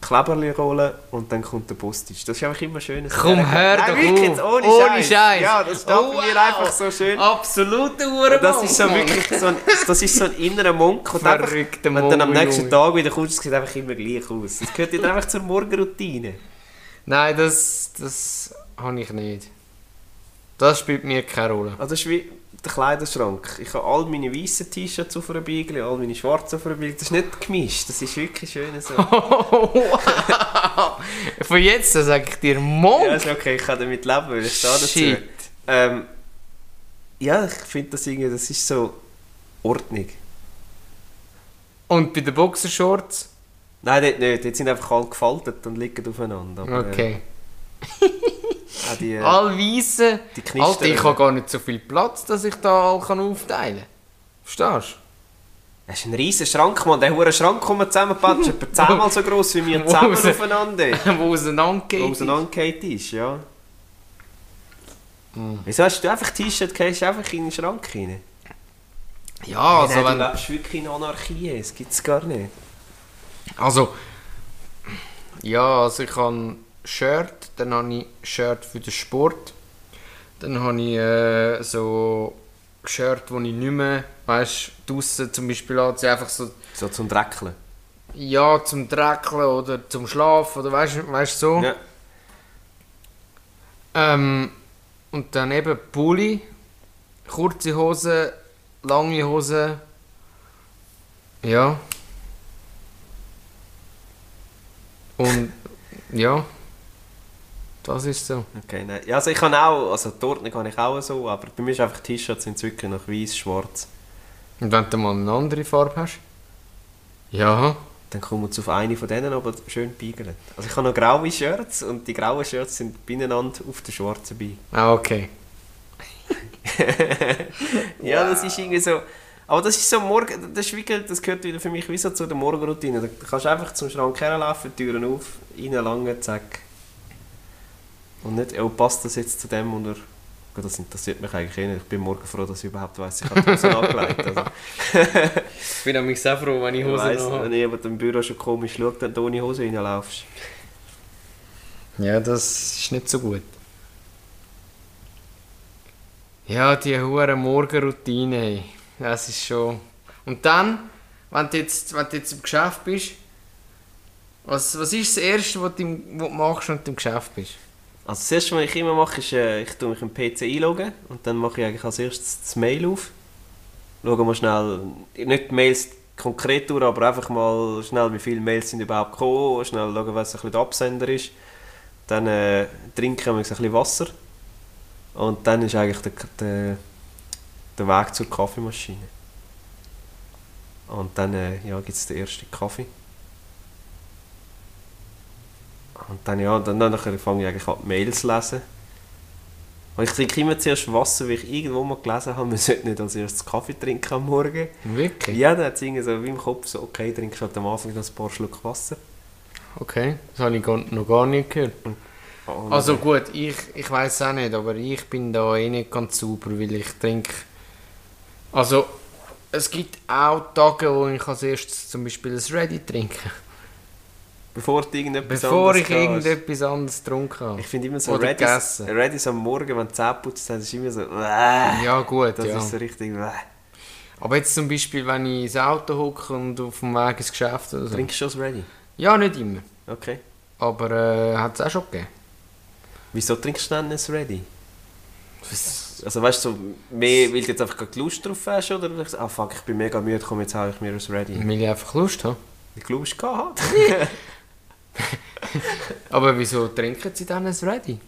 Kleberli rollen und dann kommt der Postage. Das ist einfach immer schön. Komm, hör Nein, doch wirklich, jetzt auf. ohne, Ohne Scheiß. Ja, das steht Oh, bei mir wow. einfach so schön. Absoluter Und Uhrenmann. das ist so wirklich so ein, das ist so ein innerer Monk. Und einfach, wenn du dann am nächsten. Tag wieder kommst, es sieht einfach immer gleich aus. Das gehört dann einfach zur Morgenroutine. Nein, das, das habe ich nicht. Das spielt mir keine Rolle. Also das ist wie der Kleiderschrank. Ich habe all meine weißen T-Shirts auf einer Biegle, all meine schwarzen auf einer Biegle. Das ist nicht gemischt, das ist wirklich schön so. Wow. Von jetzt an sage ich dir Monk. ja, ist okay, ich kann damit leben, weil ich stehe dazu. Ähm, ja, ich finde das irgendwie, das ist so Ordnung. Und bei den Boxershorts? Nein, dort nicht. Dort sind einfach alle gefaltet und liegen aufeinander. Aber, Okay. Äh, auch die, äh, All Weisse. die. Alter, ich habe gar nicht so viel Platz, dass ich da all kann aufteilen kann. Verstehst Das ist ein riesen Schrank, Mann. Der hure Schrank, zusammenpacken, ist etwa zehnmal so gross wie wir zusammen aufeinander. du? Wo auseinandergeht. Wo auseinandergeht ist, ja. Mhm. Wieso hast du einfach T-Shirt, gehst einfach in den Schrank rein? Ja, also wenn... du lebst wirklich in Anarchie, das gibt es gar nicht. Also... Ja, also ich habe Shirt, dann habe ich Shirt für den Sport. Dann habe ich äh, so Shirt, wo ich nicht mehr, weißt du, draussen zum Beispiel anziehe, einfach so, So zum Dreckeln. ja, zum Dreckeln oder zum Schlafen oder weißt du, so. Ja. Ähm, und dann eben Pulli, kurze Hose, lange Hose. Ja. Und ja, das ist so. Okay, nein. Ja, also ich kann auch, also die Ordnung habe ich auch so, aber bei mir ist einfach T-Shirts sind wirklich noch weiß, schwarz. Und wenn du mal eine andere Farbe hast? Ja. Dann kommen wir auf eine von denen, aber schön beigelt. Also ich habe noch graue Shirts und die grauen Shirts sind beieinander auf der schwarzen bei. Ah, okay. Ja, das ist irgendwie so. Aber das ist so morgen, das, ist wirklich, das gehört wieder für mich wie so zu der Morgenroutine. Da kannst du einfach zum Schrank herlaufen, Türen auf, reinlangen, zack. Und nicht, oh, passt das jetzt zu dem oder. Das interessiert mich eigentlich eh nicht. Ich bin morgen froh, dass ich überhaupt weiss, ich habe die Hose angelegt. Also, Ich bin nämlich sehr froh, wenn ich ich Hose weiss, noch wenn habe. jemand im Büro schon komisch schaut, wenn du ohne Hose reinlaufst. Ja, das ist nicht so gut. Ja, die hure Morgenroutine, das ist schon... Und dann, wenn du jetzt, wenn du jetzt im Geschäft bist, was, was ist das Erste, was du, was du machst, wenn du im Geschäft bist? Also das erste, was ich immer mache, ist, äh, ich tue mich im PC einloggen und dann mache ich eigentlich als erstes das Mail auf. Schaue mal schnell, nicht die Mails konkret durch, aber einfach mal schnell, wie viele Mails sind überhaupt gekommen, schnell schauen, was ein bisschen der Absender ist. Dann äh, trinken wir ein bisschen Wasser und dann ist eigentlich der, der, der Weg zur Kaffeemaschine. Und dann äh, ja, gibt es den ersten Kaffee. Und dann, ja, dann, dann fange ich eigentlich an, die Mails zu lesen. Und ich trinke immer zuerst Wasser, weil ich irgendwo mal gelesen habe, man sollte nicht als erstes Kaffee trinken am Morgen. Wirklich? Ja, dann hat es irgendwie so wie im Kopf so, okay, trinkst halt am Anfang noch ein paar Schluck Wasser. Okay, das habe ich noch gar nicht gehört. Und, Also gut, ich, ich weiß auch nicht, aber ich bin da eh nicht ganz sauber, weil ich trinke... Also, es gibt auch Tage, wo ich als erstes zum Beispiel ein Ready trinke. Bevor du irgendetwas Bevor anderes ich gehst. irgendetwas anderes getrunken habe. Ich finde immer so Redis. Redis am Morgen, wenn du Zähne putzt, ist immer so, äh, Ja gut, das ja. ist so richtig, äh. Aber jetzt zum Beispiel, wenn ich ins Auto hocke und auf dem Weg ins Geschäft oder so. Trinkst du schon das Ready? Ja, nicht immer. Okay. Aber äh, hat es auch schon gegeben. Wieso trinkst du dann ein Ready? Also weißt du, so mehr, weil du jetzt einfach gerade Lust drauf hast oder du sagst, ah fuck, ich bin mega müde, komm, jetzt hau ich mir das ready. Weil ich einfach Lust habe. Weil du Lust gehabt. Aber wieso trinken sie dann ein Ready?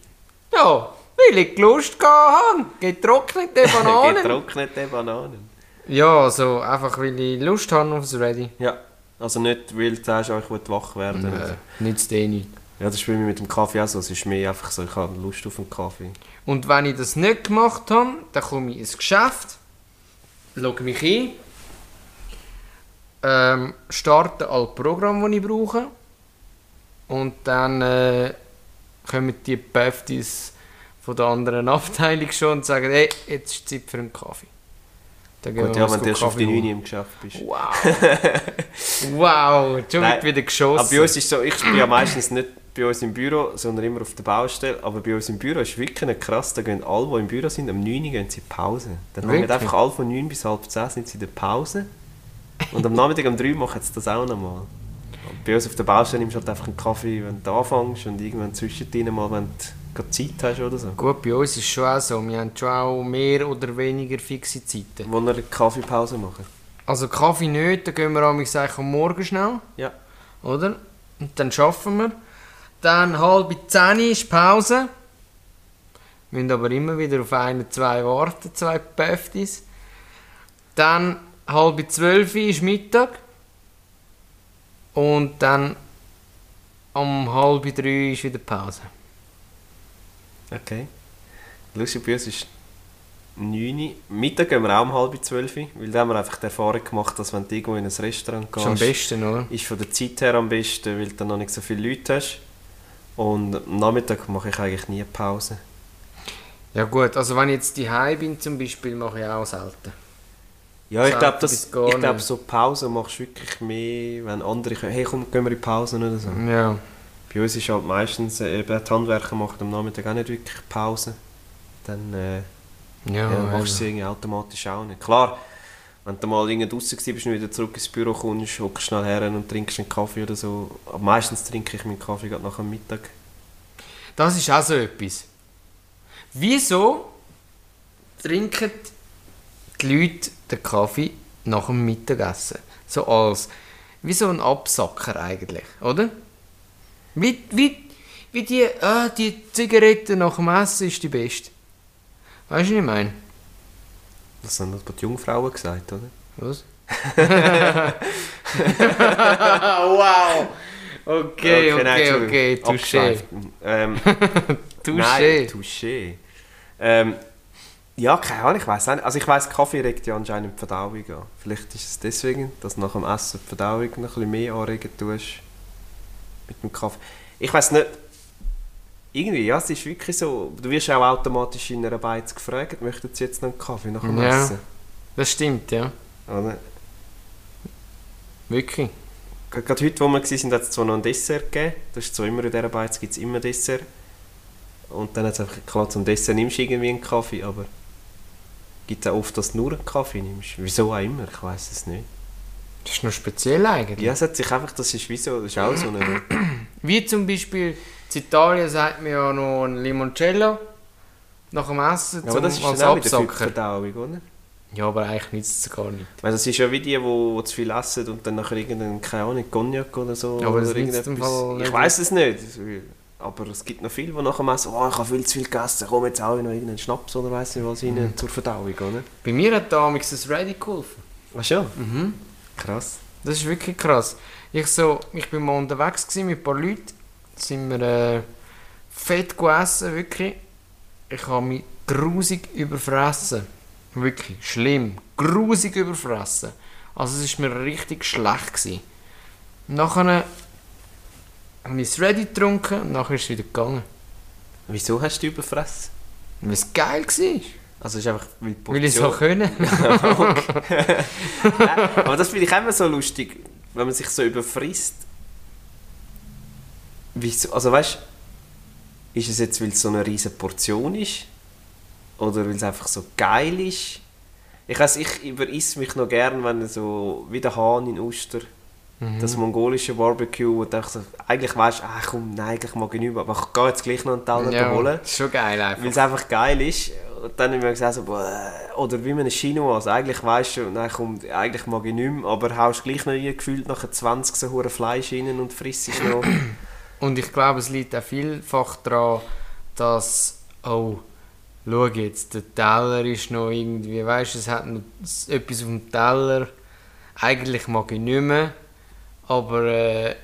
Ja, weil ich Lust habe. Getrocknete Bananen. Getrocknete Bananen. ja, also einfach weil ich Lust habe auf das Ready. Ja, also nicht, weil du sagst, ich will wach werden. oder so. Nö, nützt eh nicht. Ja, das ist bei mir mit dem Kaffee auch so. Es ist mehr einfach so, ich habe Lust auf einen Kaffee. Und wenn ich das nicht gemacht habe, dann komme ich ins Geschäft, logge mich ein, ähm, starte alle Programme, die ich brauche und dann äh, kommen die Päftis von der anderen Abteilung schon und sagen, hey, jetzt ist Zeit für einen Kaffee. Dann Gut, wir ja, wenn du erst auf die Kaffee 9 holen. im Geschäft bist. Wow! wow, schon Nein, wieder geschossen. Aber bei uns ist so, ich bin ja meistens nicht bei uns im Büro, sondern immer auf der Baustelle. Aber bei uns im Büro ist wirklich nicht krass, da gehen alle, die im Büro sind, um 9 Uhr gehen sie Pause. Dann haben Wirklich? einfach alle von 9 bis halb 10 sind sie in der Pause. Und am Nachmittag um 3 machen sie das auch nochmal. Bei uns auf der Baustelle nimmst du halt einfach einen Kaffee, wenn du anfängst und irgendwann zwischendrin mal, wenn du Zeit hast oder so. Gut, bei uns ist es schon auch so, wir haben schon auch mehr oder weniger fixe Zeiten. Wo wir eine Kaffeepause machen. Also Kaffee nicht, dann gehen wir am Morgen schnell, Ja. oder? Und dann schaffen wir. Dann halb zehn ist Pause. Wir müssen aber immer wieder auf einen, zwei warten, zwei Päftis. Dann halb zwölf ist Mittag. Und dann um halb drei ist wieder Pause. Okay. Lustig bei uns ist 9 Uhr. Mittag gehen wir auch um halb 12 Uhr, weil da haben wir einfach die Erfahrung gemacht, dass wenn du irgendwo in ein Restaurant Ist am gehst, besten, oder? ist von der Zeit her am besten, weil du dann noch nicht so viele Leute hast. Und am Nachmittag mache ich eigentlich nie Pause. Ja gut, also wenn ich jetzt daheim bin zum Beispiel, mache ich auch selten. Ja, ich glaube, glaub, so Pause machst du wirklich mehr, wenn andere kommen, hey komm, gehen wir in Pause oder so. Ja. Bei uns ist halt meistens, äh, eben die Handwerker machen am Nachmittag auch nicht wirklich Pause. Dann äh, Ja, Ja, machst du es irgendwie automatisch auch nicht. Klar, wenn du mal irgendwo draußen bist und wieder zurück ins Büro kommst, hockst schnell her und trinkst einen Kaffee oder so. Aber meistens trinke ich meinen Kaffee gerade nach dem Mittag. Das ist auch so etwas. Wieso trinken die Leute den Kaffee nach dem Mittagessen? So als, wie so ein Absacker eigentlich, oder? Wie, wie, wie die, ah, die Zigarette nach dem Essen ist die beste. Weißt du, was ich meine? Das haben aber die Jungfrauen gesagt, oder? Was? wow! Okay, okay, nein, okay, Entschuldigung. touché. Ähm, Touché. Nein, touché. Ähm, ja, keine Ahnung, ich weiß nicht. Also ich weiß, Kaffee regt ja anscheinend die Verdauung an. Vielleicht ist es deswegen, dass du nach dem Essen die Verdauung noch ein bisschen mehr anregen tust. Mit dem Kaffee. Ich weiß nicht. Irgendwie, ja, es ist wirklich so. Du wirst auch automatisch in einer Beiz gefragt, möchten sie jetzt noch einen Kaffee nach dem Ja. Essen? Das stimmt, ja. Oder? Wirklich. Gerade heute, wo wir waren, hat es zwar noch ein Dessert gegeben. Das ist so immer in dieser Beiz, gibt es immer Dessert. Und dann hat es einfach, klar, zum Dessert nimmst du irgendwie einen Kaffee, aber gibt es auch oft, dass du nur einen Kaffee nimmst. Wieso auch immer, ich weiß es nicht. Das ist noch speziell eigentlich. Ja, es hat sich einfach, das ist wie so, das ist auch so eine... Wie zum Beispiel in Italien sagt man ja noch ein Limoncello nach dem Essen Ja, aber das ist als dann auch wieder Absacker. Verdauung, oder? Ja, aber eigentlich nützt es gar nicht. Weil das ist ja wie die, die, die zu viel essen und dann nachher irgendeinen, keine Ahnung, Cognac oder so. Ja, aber oder das irgendetwas. Ich weiß es nicht. Aber es gibt noch viele, die nachher messen, oh, ich habe viel zu viel gegessen, komm jetzt auch noch irgendeinen Schnaps oder weiss nicht was Mhm. rein zur Verdauung, oder? Bei mir hat damals das Ready geholfen. Ach schon? Mhm. Krass. Das ist wirklich krass. Ich, so, ich bin mal unterwegs gewesen mit ein paar Leuten. Sind wir äh, fett gegessen, wirklich. Ich habe mich grusig überfressen. Wirklich schlimm. Grusig überfressen. Also es war mir richtig schlecht. Gewesen. Nachher habe ich Ready getrunken und nachher ist es wieder gegangen. Wieso hast du überfressen? Weil es geil war. Also ist einfach, weil die Weil ich es auch können. Nein, aber das finde ich immer so lustig, wenn man sich so überfrisst. Wieso, also weißt ist es jetzt, weil es so eine riesige Portion ist? Oder weil es einfach so geil ist? Ich weiß, ich überiss mich noch gern, wenn so wie der Hahn in Oster, das mongolische Barbecue, wo du so, eigentlich weißt, ah komm, nein, eigentlich mag ich nicht mehr, aber ich gehe jetzt gleich noch einen Teller ja, holen. ist schon geil einfach. Weil es einfach geil ist. Und dann haben wir gesagt, so, boah, oder wie man einen Chinois, also eigentlich weißt du, nein, kommt, eigentlich mag ich nicht mehr, aber haust gleich noch rein, gefühlt nachher 20 so hure Fleisch rein und frisst es noch. Und ich glaube, es liegt auch vielfach daran, dass, oh, schau jetzt, der Teller ist noch irgendwie, weißt du, es hat noch etwas auf dem Teller. Eigentlich mag ich nicht mehr, aber äh,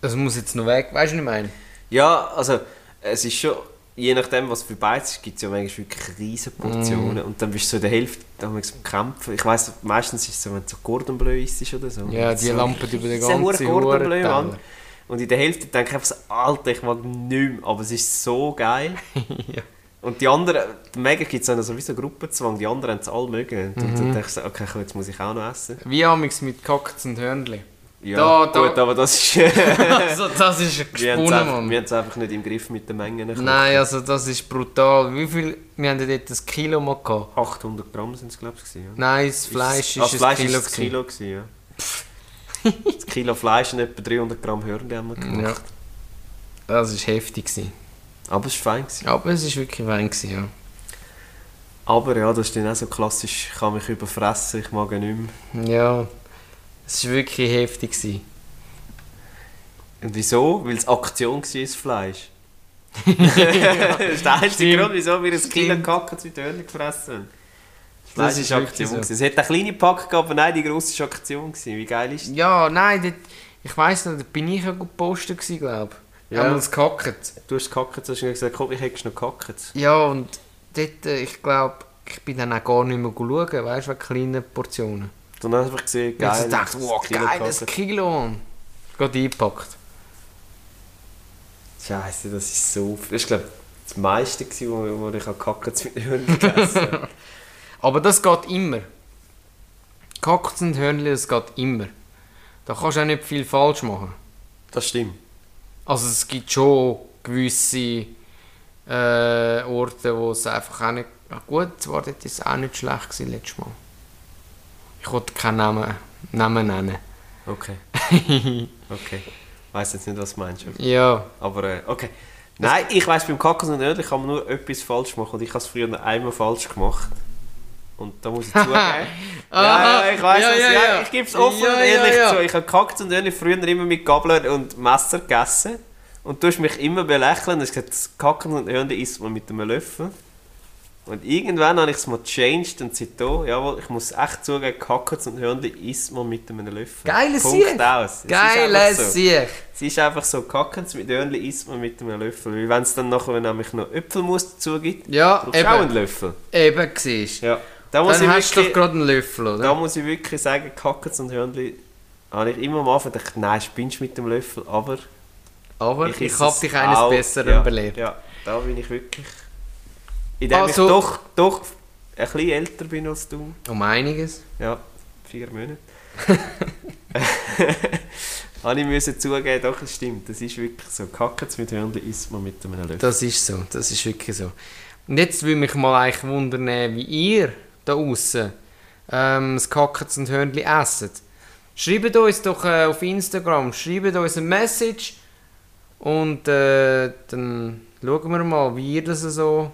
das muss jetzt noch weg, weißt du, was ich meine? Ja, also es ist schon, je nachdem was für Beiz ist, gibt es ja manchmal wirklich riesige Portionen Mm. und dann bist du so in der Hälfte da haben wir am Kämpfen. Ich weiss, meistens ist es so, wenn es so Cordon Bleu ist oder so. Ja, die so, Lampe über den ganzen Cordon Bleu. Mann. Und in der Hälfte denke ich einfach so, Alter, ich mag nicht mehr, aber es ist so geil. Ja. Und die anderen, die Mega gibt es dann sowieso Gruppenzwang, die anderen haben es alle mögen. Und Mhm. dann denke ich so, okay, komm, jetzt muss ich auch noch essen. Wie amix mit Kackens und Hörnli. Ja, Da, da. gut, aber das ist... also, das ist ein wir haben es gesponnen, einfach, Mann. wir nicht im Griff mit den Mengen. Nein, also das ist brutal. Wie viel, wir haben ja dort ein Kilo mal gehabt. 800 Gramm sind es, glaube ich. Ja. Nein, das Fleisch ist, Ah, das Fleisch ein Kilo. ist ein Kilo gewesen, ja. das Kilo Fleisch und etwa 300 Gramm Hörnli haben wir gemacht. Ja. Das war heftig. Gewesen. Aber es war fein. Gewesen. Aber es war wirklich wein, gewesen, ja. Aber ja, das ist dann auch so klassisch, ich kann mich überfressen, ich mag nicht mehr. Ja, es war wirklich heftig. Gewesen. Und wieso? Weil es Aktion war, das Fleisch. das ist der einzige. Grund, wieso wir ein Kilo. Kacken mit Hörnli gefressen haben. Das Das war Aktion. so. Es hätte eine kleine Pack gehabt, aber nein, die grosse war Aktion. Gewesen. Wie geil ist das? Ja, nein, dort, ich weiss nicht, da bin ich ja gut gepostet, glaube ich. Ja. Einmal das Gehackt. Du hast gekackt, du hast gesagt, komm, ich hätte noch gekackt. Ja, und dort, äh, ich glaube, ich bin dann auch gar nicht mehr schauen, weißt du, wegen kleinen Portionen. Dann hast du einfach gesehen, Geil, ich dachte, das wow, Kilo geil, das gekackt. Kilo. Gerade eingepackt. Scheiße, das ist so. Das war, glaube ich, das meiste, gewesen, wo, wo ich gekackt mit Hörnli gegessen habe. Aber das geht immer. Gehackt und Hörnli, das geht immer. Da kannst du auch nicht viel falsch machen. Das stimmt. Also es gibt schon gewisse äh, Orte, wo es einfach auch nicht... Ja gut, zwar dort ist auch nicht schlecht gewesen letztes Mal. Ich wollte keinen Namen, Namen nennen. Okay. Okay. Ich weiss jetzt nicht, was du meinst. ja, Aber äh, okay. Nein, ich weiss, beim Kacken und Hörnli kann nur etwas falsch machen. Und ich habe es früher einmal falsch gemacht. Und da muss ich zugeben. ja, ja, ich weiss Ja, es. ja, Ja. Ich gebe es offen und ehrlich zu. Ich habe Kackt und Hörnli früher immer mit Gabler und Messer gegessen. Und du hast mich immer belächeln. Hast gesagt, das Kacken und Hörnli isst man mit einem Löffel. Und irgendwann habe ich es mal changed und seitdem, jawohl, ich muss echt zugeben, Kackers und Hörnli isst man mit einem Löffel. Geiles Punkt Sieg. aus. Geiles so. Sieg. Es ist einfach so, Kackens mit Hörnli isst man mit einem Löffel. Weil wenn es dann nachher nämlich noch Äpfelmus dazu gibt, Ja, brauchst du auch einen Löffel. eben siehst. Ja. Da muss, Dann ich hast du doch wirklich, gerade einen Löffel, oder? da muss ich wirklich sagen, Kackens und Hörnli habe ich immer am Anfang gedacht, nein, spinnst du mit dem Löffel, aber Aber ich, esse habe dich eines auch. Besseren ja, belehrt. Ja, da bin ich wirklich... Indem Also- ich doch, doch ein bisschen älter bin als du. Um einiges. Ja, vier Monate. habe ich müssen zugeben, doch, es stimmt. Das ist wirklich so. Kackens mit Hörnli isst man mit einem Löffel. Das ist so, das ist wirklich so. Und jetzt will mich mal eigentlich wundern, wie ihr da außen ähm, das Kackens und Hörnli esset. Schreibt uns doch äh, auf Instagram, schreibt uns eine Message und äh, dann schauen wir mal, wie ihr das so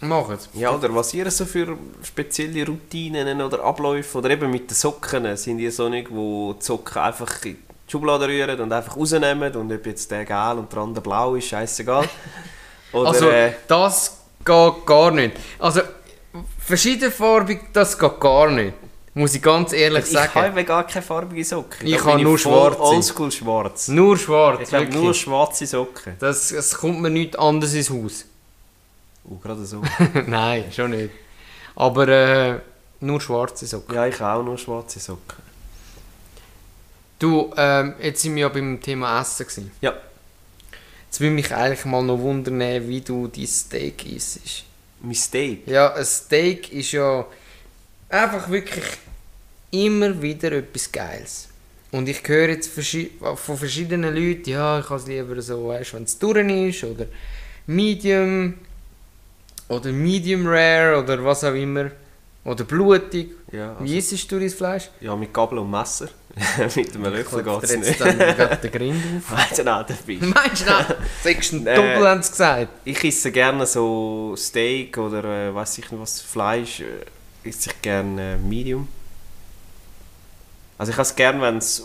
macht. Ja, oder was ihr so für spezielle Routinen oder Abläufe oder eben mit den Socken, sind ihr so nicht, wo die Socken einfach in die Schublade rühren und einfach rausnehmen und ob jetzt der gelb und der andere blau ist, scheißegal. Oder, also, äh, das geht gar nicht. Also, verschiedenfarbig, das geht gar nicht. Muss ich ganz ehrlich ich sagen. habe gar keine farbige Socken. Ich habe nur schwarze. Oldschool schwarz. Nur schwarz, Ich habe nur schwarze Socken. Das, es kommt mir nichts anderes ins Haus. Oh, gerade so. Nein, schon nicht. Aber äh, nur schwarze Socken. ja, ich habe auch nur schwarze Socken. Du, ähm, jetzt sind wir ja beim Thema Essen. Gewesen. Ja. Jetzt will mich eigentlich mal noch wundern, wie du dein Steak isst. Mistake. Ja, ein Steak ist ja einfach wirklich immer wieder etwas Geiles. Und ich höre jetzt von verschiedenen Leuten, ja, ich habe es lieber so, weißt, wenn es durch ist oder Medium oder Medium Rare oder was auch immer. Oder blutig. Ja, also, Wie isst du dein Fleisch? ja, mit Gabel und Messer. Mit einem Löffel geht es jetzt nicht. dann gerade den Grind auf. Weißt du, nein, der bist Meinst du nicht? Äh, Doppel, haben sie gesagt. Ich esse gerne so Steak oder äh, weiß ich nicht was, Fleisch. Äh, esse ich gerne äh, Medium. Also ich habe es gerne, wenn es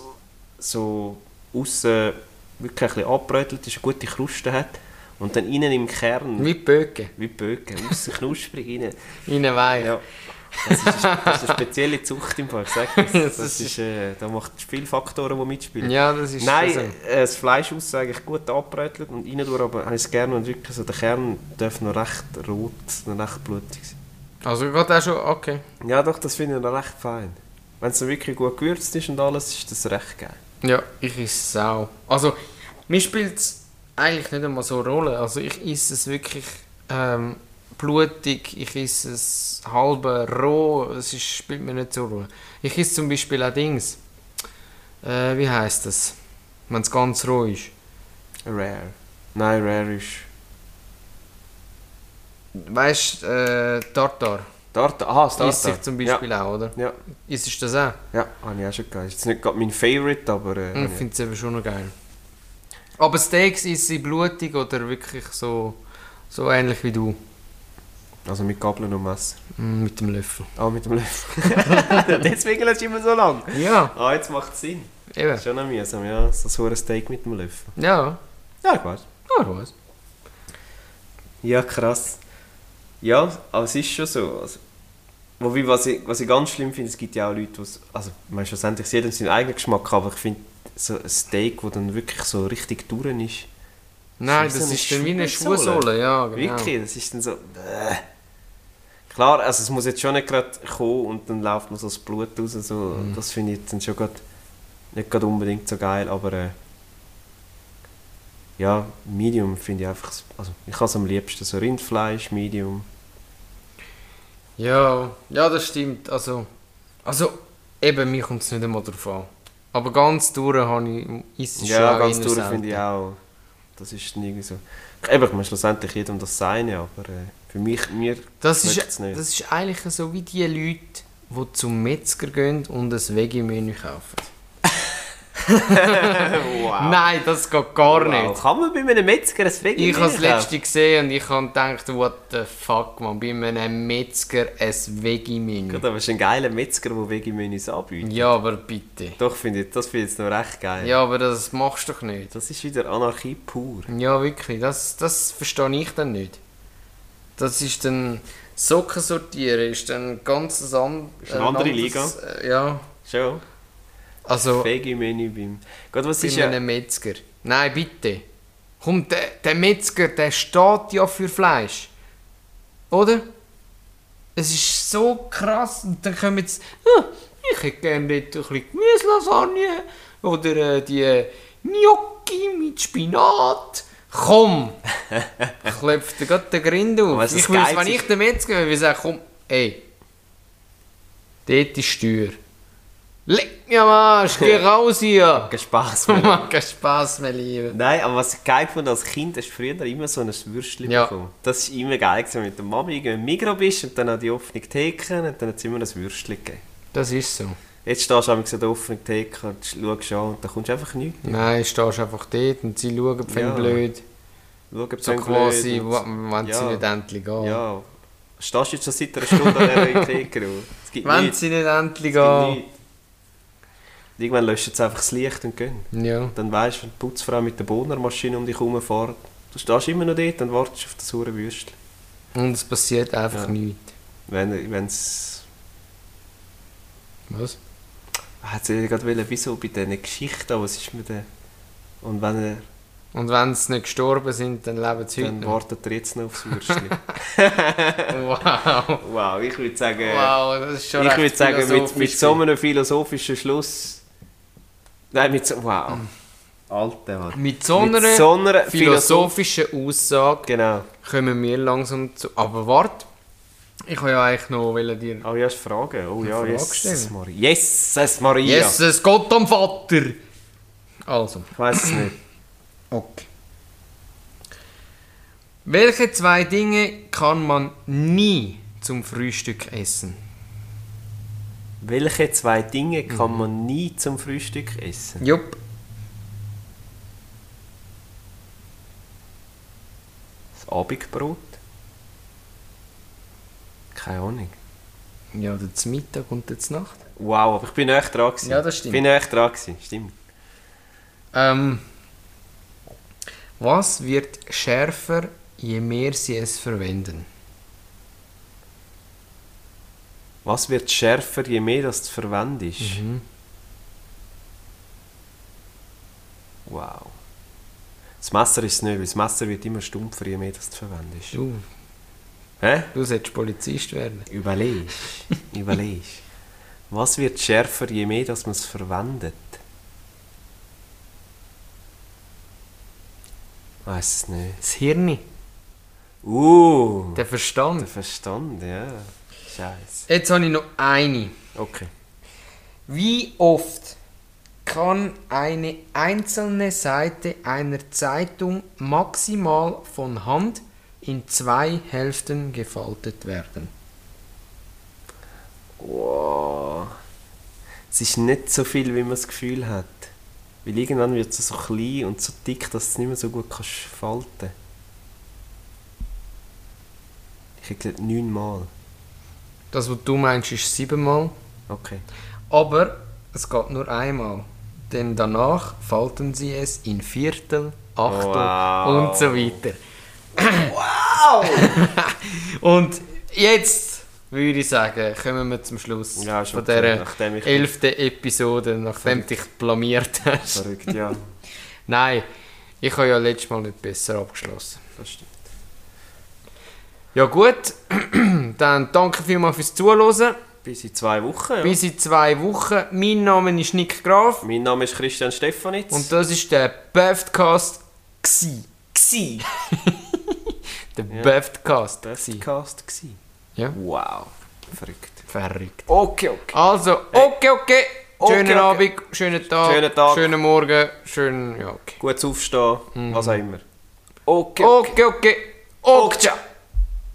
so außen wirklich ein bisschen abbrötelt ist, eine gute Kruste hat und dann innen im Kern, Wie Böcke. wie Bögen, außen knusprig, innen. Innen weich. Ja. Das ist, das ist eine spezielle Zucht im Fall, ich sag das. Das das ist- äh, da macht es viele Faktoren, die mitspielen. Ja, das ist Nein, so. äh, das Fleisch aussen eigentlich gut abbrötelt und innen aber habe ich es gerne, wenn wirklich so der Kern darf noch recht rot, noch recht blutig sein. Also geht auch schon, okay. Ja doch, das finde ich noch recht fein. Wenn es wirklich gut gewürzt ist und alles, ist das recht geil. Ja, ich esse es auch. Also, mir spielt es eigentlich nicht einmal so eine Rolle. Also ich esse es wirklich ähm, blutig, ich esse es halb roh, es ist, spielt mir nicht so Rolle. Ich esse zum Beispiel auch Dings. Äh, wie heißt das? Wenn es ganz roh ist. Rare. Nein, Rare ist... Weißt du, äh, Tartar. Tartar. Aha, das Tartar. ich zum Beispiel auch, oder? Ja, Isst du das auch? ja, habe ich auch schon geil. Ist jetzt nicht gerade mein Favorite, aber... Äh, Ich habe finde es eben schon noch geil. Aber Steaks ist sie blutig oder wirklich so, so ähnlich wie du? Also mit Gabeln und Messer. Mm, Mit dem Löffel. Ah, mit dem Löffel. Deswegen lässt du immer so lang. Ja, Ah, jetzt macht es Sinn. eben. Schon noch mühsam, ja. So ein Steak mit dem Löffel. Ja, Ja, ich weiß. ja ich weiß. Ja, krass. Ja, aber es ist schon so. Also, wobei, was ich, was ich ganz schlimm finde, es gibt ja auch Leute, die also man schlussendlich jeder seinen eigenen Geschmack, aber ich finde so ein Steak, das dann wirklich so richtig durch ist. Nein, das eine ist dann wie eine. Schuhsohle, ja, genau. Wirklich, das ist dann so... Bäh. Klar, also es muss jetzt schon nicht gerade kommen und dann läuft noch so das Blut raus, so, Mhm. das finde ich dann schon grad, nicht gerade unbedingt so geil, aber äh, ja, Medium finde ich einfach, also ich habe es am liebsten, so Rindfleisch, Medium. Ja, ja, das stimmt. Also, also eben, mir kommt es nicht einmal drauf an. Aber ganz durch habe ich, ist es Ja, ganz durch finde ich auch. Das ist irgendwie so. Eben, ich meine, schlussendlich jedem das Seine, aber äh, für mich, mir Das ist, nicht. das ist eigentlich so wie die Leute, die zum Metzger gehen und ein Veggie-Menü kaufen. wow. Nein, das geht gar Wow. nicht. Kann man bei einem Metzger ein Veggie Ich habe das letzte gesehen und ich habe gedacht, what the fuck, man, bei einem Metzger ein Veggie-Menü. Gut, aber es ist ein geiler Metzger, der Veggie-Menüs anbietet. Ja, aber bitte. Doch, finde ich, das finde ich jetzt noch recht geil. Ja, aber das machst du doch nicht. Das ist wieder Anarchie pur. Ja, wirklich, das, das verstehe ich dann nicht. Das ist dann... Socken sortieren ist dann ganz an, Ist eine andere Liga. Äh, ja, Schon. also Veggie-Menü beim... Gut, was ist ja... einem Metzger. Nein, bitte. Komm, der, der Metzger, der steht ja für Fleisch. Oder? Es ist so krass. Und dann kommen jetzt... «Ah, ich hätte gerne dort ein bisschen Gemüselasagne. Oder äh, die Gnocchi mit Spinat. Komm! Klopft dir gerade den Grind auf. Ich geil, wenn ich den Metzger wäre, würde ich sagen, komm, ey. Dort ist Steuer. Leck mir am Arsch, geh raus hier! Kein Spass mehr. keinen Spass mehr, Liebe. Nein, aber was ich geil fand als Kind, hast du früher immer so ein Würstchen Ja. bekommen. Das war immer geil, wenn du mit der Mami im Migros bist und dann an die offene Theke und dann hat es immer ein Würstchen gegeben. Das ist so. Jetzt stehst du an der offenen Theke und schaust an und da kommst du einfach nichts. Nein, stehst einfach dort und sie schauen ja. Blöd. Schau, ob So sie quasi, blöd und- wenn sie Ja. nicht endlich gehen. Ja. Stehst du jetzt schon seit einer Stunde an dieser Theke? du? Wenn nichts. sie nicht endlich gehen. Irgendwann löscht sie einfach das Licht und gehen. Ja. Dann weißt du, wenn die Putzfrau mit der Bohnermaschine um dich herumfährt, du stehst immer noch dort und wartest auf das saure Würstchen. Und es passiert einfach Ja. nichts. Wenn es... Was? Hat sie gerade wollen, wieso bei diesen Geschichten, was ist mit der... Und wenn er, Und wenn sie nicht gestorben sind, dann leben sie heute dann wartet er jetzt noch aufs Würstchen. Wow. wow, ich würde sagen... Wow, das ist schon ich würde sagen, mit, mit so einem philosophischen Schluss... Nein, mit so... Wow. Alter, Mann. Mit so einer mit so einer Philosoph philosophischen Aussage Genau. kommen wir langsam zu... Aber warte, ich wollte ja eigentlich noch dir... Oh ja, ist Frage. Oh ja, Frage Jesus. Maria. Jesus Maria. Jesus, Gott am Vater! Also, Ich weiß es nicht. okay. Welche zwei Dinge kann man nie zum Frühstück essen? Welche zwei Dinge kann man nie zum Frühstück essen? Jupp. Das Abendbrot? Keine Ahnung. Ja, oder zum Mittag und dann zur Nacht. Wow, aber ich bin echt dran gewesen. Ja, das stimmt. Ich bin echt dran gewesen, stimmt. Ähm, was wird schärfer, je mehr sie es verwenden? Was wird schärfer, je mehr das du verwendest? Mhm. Wow. Das Messer ist es nicht, weil das Messer wird immer stumpfer, je mehr das du verwendest. Du, Hä? du solltest Polizist werden. Überleg. Überleg. Was wird schärfer, je mehr dass man es verwendet? Weiß es nicht. Das Hirn, Uh, der der Verstand. Verstand, ja. Scheiße. Jetzt habe ich noch eine. Okay. Wie oft kann eine einzelne Seite einer Zeitung maximal von Hand in zwei Hälften gefaltet werden? Wow. Es ist nicht so viel, wie man das Gefühl hat. Weil irgendwann wird es so klein und so dick, dass du es nicht mehr so gut kannst falten Ich hätte gesagt neunmal. Das, was du meinst, ist siebenmal. Okay. Aber es geht nur einmal. Denn danach falten sie es in Viertel, Achtel Wow. und so weiter. Wow! und jetzt würde ich sagen, kommen wir zum Schluss Ja, von dieser elften Episode, nachdem du dich blamiert hast. Verrückt, ja. Nein, ich habe ja letztes Mal nicht besser abgeschlossen. Das stimmt. Ja gut, dann danke vielmals fürs Zuhören. Bis in zwei Wochen. Ja. Bis in zwei Wochen. Mein Name ist Nick Graf. Mein Name ist Christian Stefanitz. Und das ist der Buffcast gsi. Gsi. der Ja. Buffcast gsi. Bestcast gsi. Ja. Wow. Verrückt. Verrückt. Okay, okay. Also, okay, okay. Okay, Schönen okay. Abend, schönen Tag, Schönen Tag. schönen Morgen, schönen, ja, okay. Gutes Aufstehen, Mhm. was auch immer. Okay, Okay, okay. Okay, ciao.